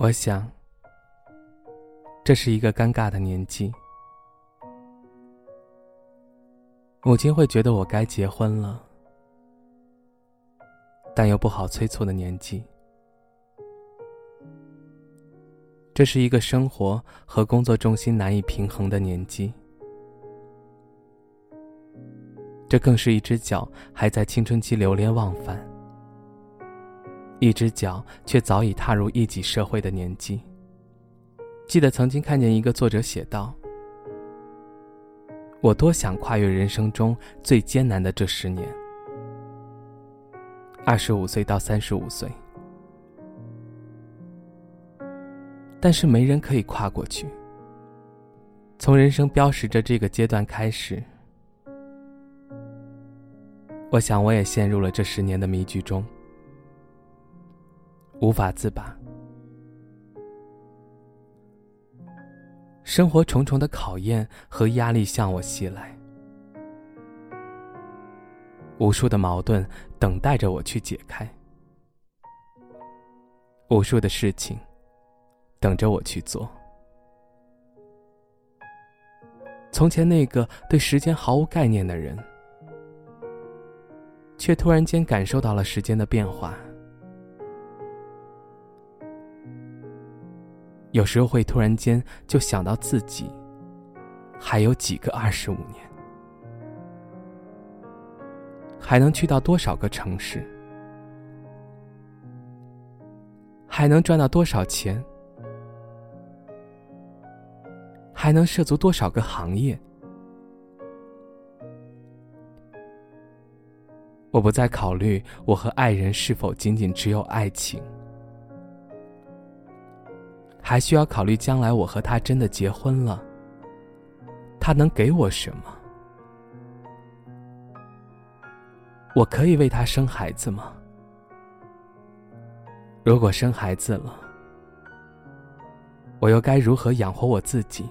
我想，这是一个尴尬的年纪。母亲会觉得我该结婚了，但又不好催促的年纪。这是一个生活和工作重心难以平衡的年纪。这更是一只脚还在青春期流连忘返。一只脚却早已踏入一己社会的年纪。记得曾经看见一个作者写道：“我多想跨越人生中最艰难的这十年，二十五岁到三十五岁，但是没人可以跨过去。从人生标识着这个阶段开始，我想我也陷入了这十年的迷局中。”无法自拔，生活重重的考验和压力向我袭来，无数的矛盾等待着我去解开，无数的事情等着我去做。从前那个对时间毫无概念的人，却突然间感受到了时间的变化。有时候会突然间就想到自己还有几个二十五年，还能去到多少个城市，还能赚到多少钱，还能涉足多少个行业。我不再考虑我和爱人是否仅仅只有爱情。还需要考虑将来我和他真的结婚了，他能给我什么？我可以为他生孩子吗？如果生孩子了，我又该如何养活我自己？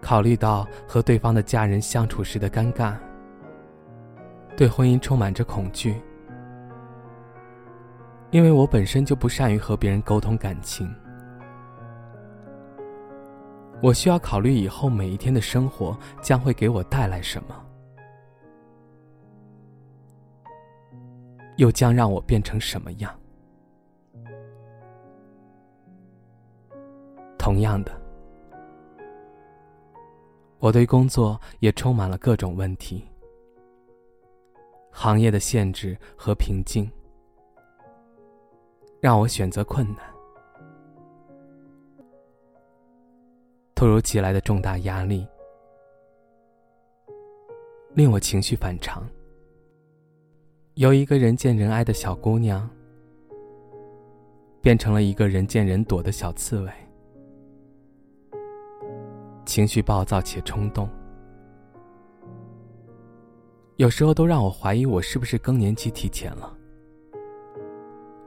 考虑到和对方的家人相处时的尴尬，对婚姻充满着恐惧。因为我本身就不善于和别人沟通感情，我需要考虑以后每一天的生活将会给我带来什么，又将让我变成什么样。同样的，我对工作也充满了各种问题，行业的限制和瓶颈。让我选择困难，突如其来的重大压力令我情绪反常。由一个人见人爱的小姑娘，变成了一个人见人躲的小刺猬，情绪暴躁且冲动，有时候都让我怀疑我是不是更年期提前了。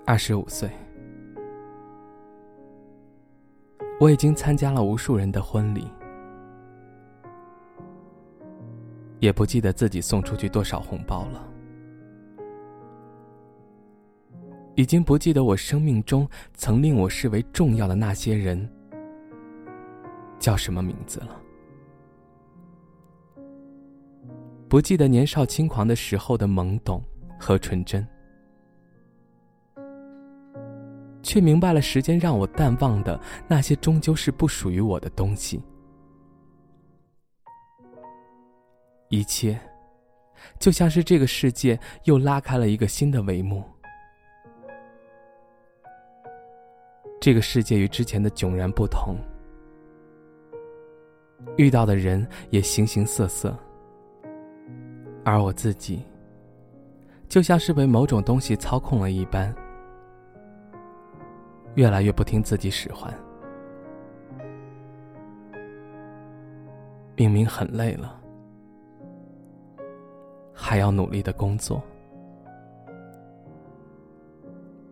二十五岁，我已经参加了无数人的婚礼，也不记得自己送出去多少红包了，已经不记得我生命中曾令我视为重要的那些人叫什么名字了，不记得年少轻狂的时候的懵懂和纯真。却明白了，时间让我淡忘的那些，终究是不属于我的东西。一切，就像是这个世界又拉开了一个新的帷幕。这个世界与之前的迥然不同，遇到的人也形形色色，而我自己，就像是被某种东西操控了一般，越来越不听自己使唤。明明很累了，还要努力的工作；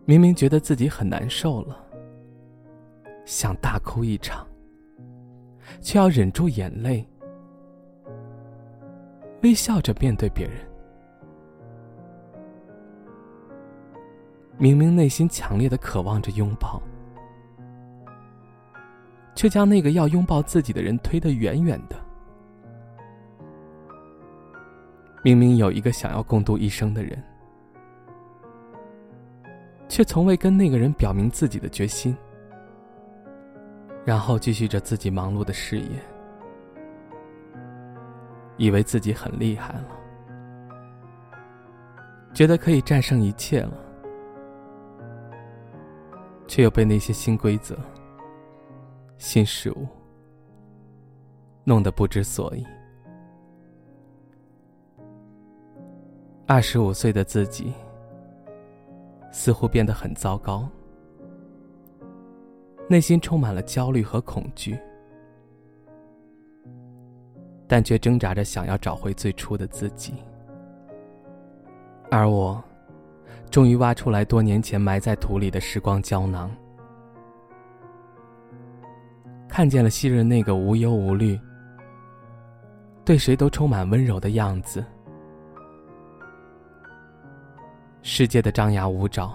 明明觉得自己很难受了，想大哭一场，却要忍住眼泪，微笑着面对别人。明明内心强烈的渴望着拥抱，却将那个要拥抱自己的人推得远远的。明明有一个想要共度一生的人，却从未跟那个人表明自己的决心，然后继续着自己忙碌的事业，以为自己很厉害了，觉得可以战胜一切了，却又被那些新规则、新事物弄得不知所以。二十五岁的自己，似乎变得很糟糕，内心充满了焦虑和恐惧，但却挣扎着想要找回最初的自己。而我，终于挖出来多年前埋在土里的时光胶囊，看见了昔日那个无忧无虑、对谁都充满温柔的样子。世界的张牙舞爪，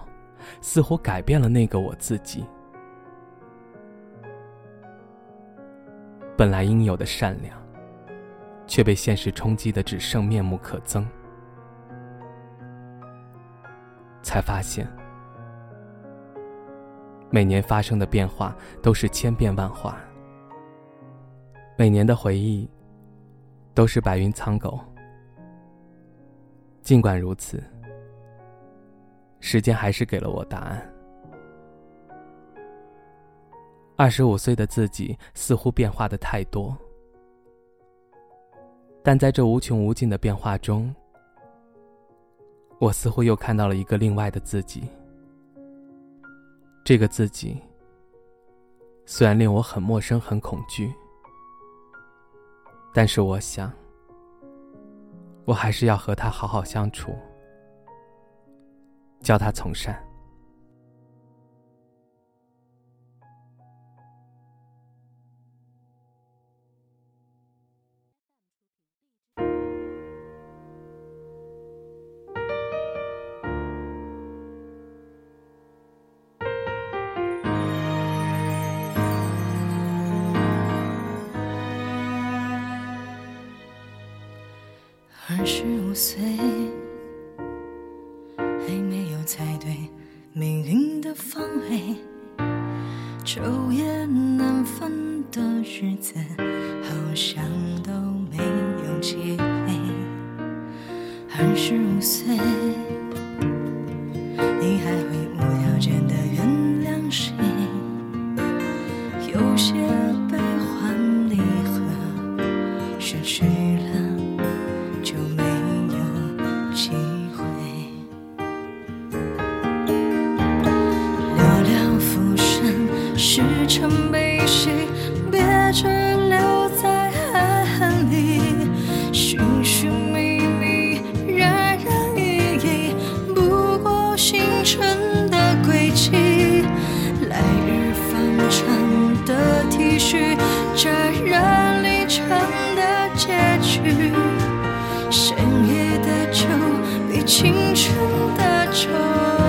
似乎改变了那个我自己。本来应有的善良，却被现实冲击的只剩面目可憎。才发现，每年发生的变化都是千变万化，每年的回忆都是白云苍狗。尽管如此。时间还是给了我答案。二十五岁的自己似乎变化的太多，但在这无穷无尽的变化中，我似乎又看到了一个另外的自己。这个自己虽然令我很陌生、很恐惧，但是我想，我还是要和他好好相处。教他从善。二十五岁。还没有猜对命运的方位，昼夜难分的日子，好像都没有机会。二十五岁，时辰被谁别只留在暗痕里？寻寻觅觅，人人意义，不过星辰的轨迹。来日方长的体恤，沾染离场的结局。深夜的酒，比青春的愁。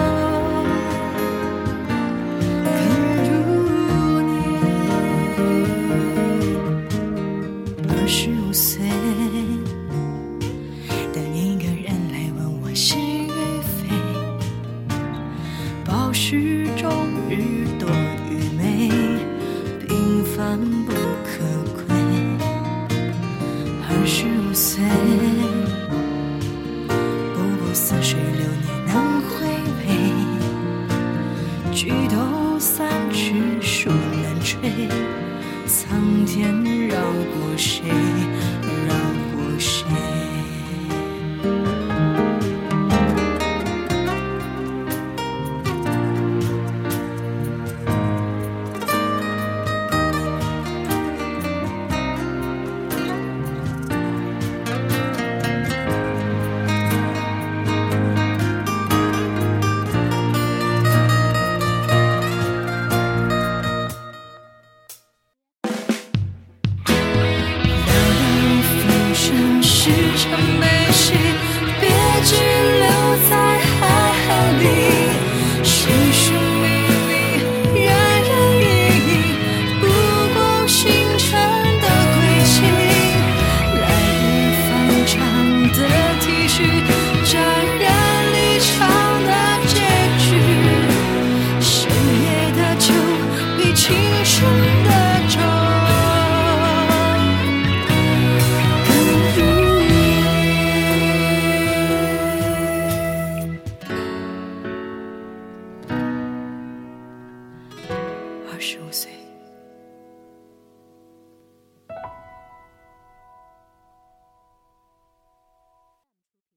天绕过谁？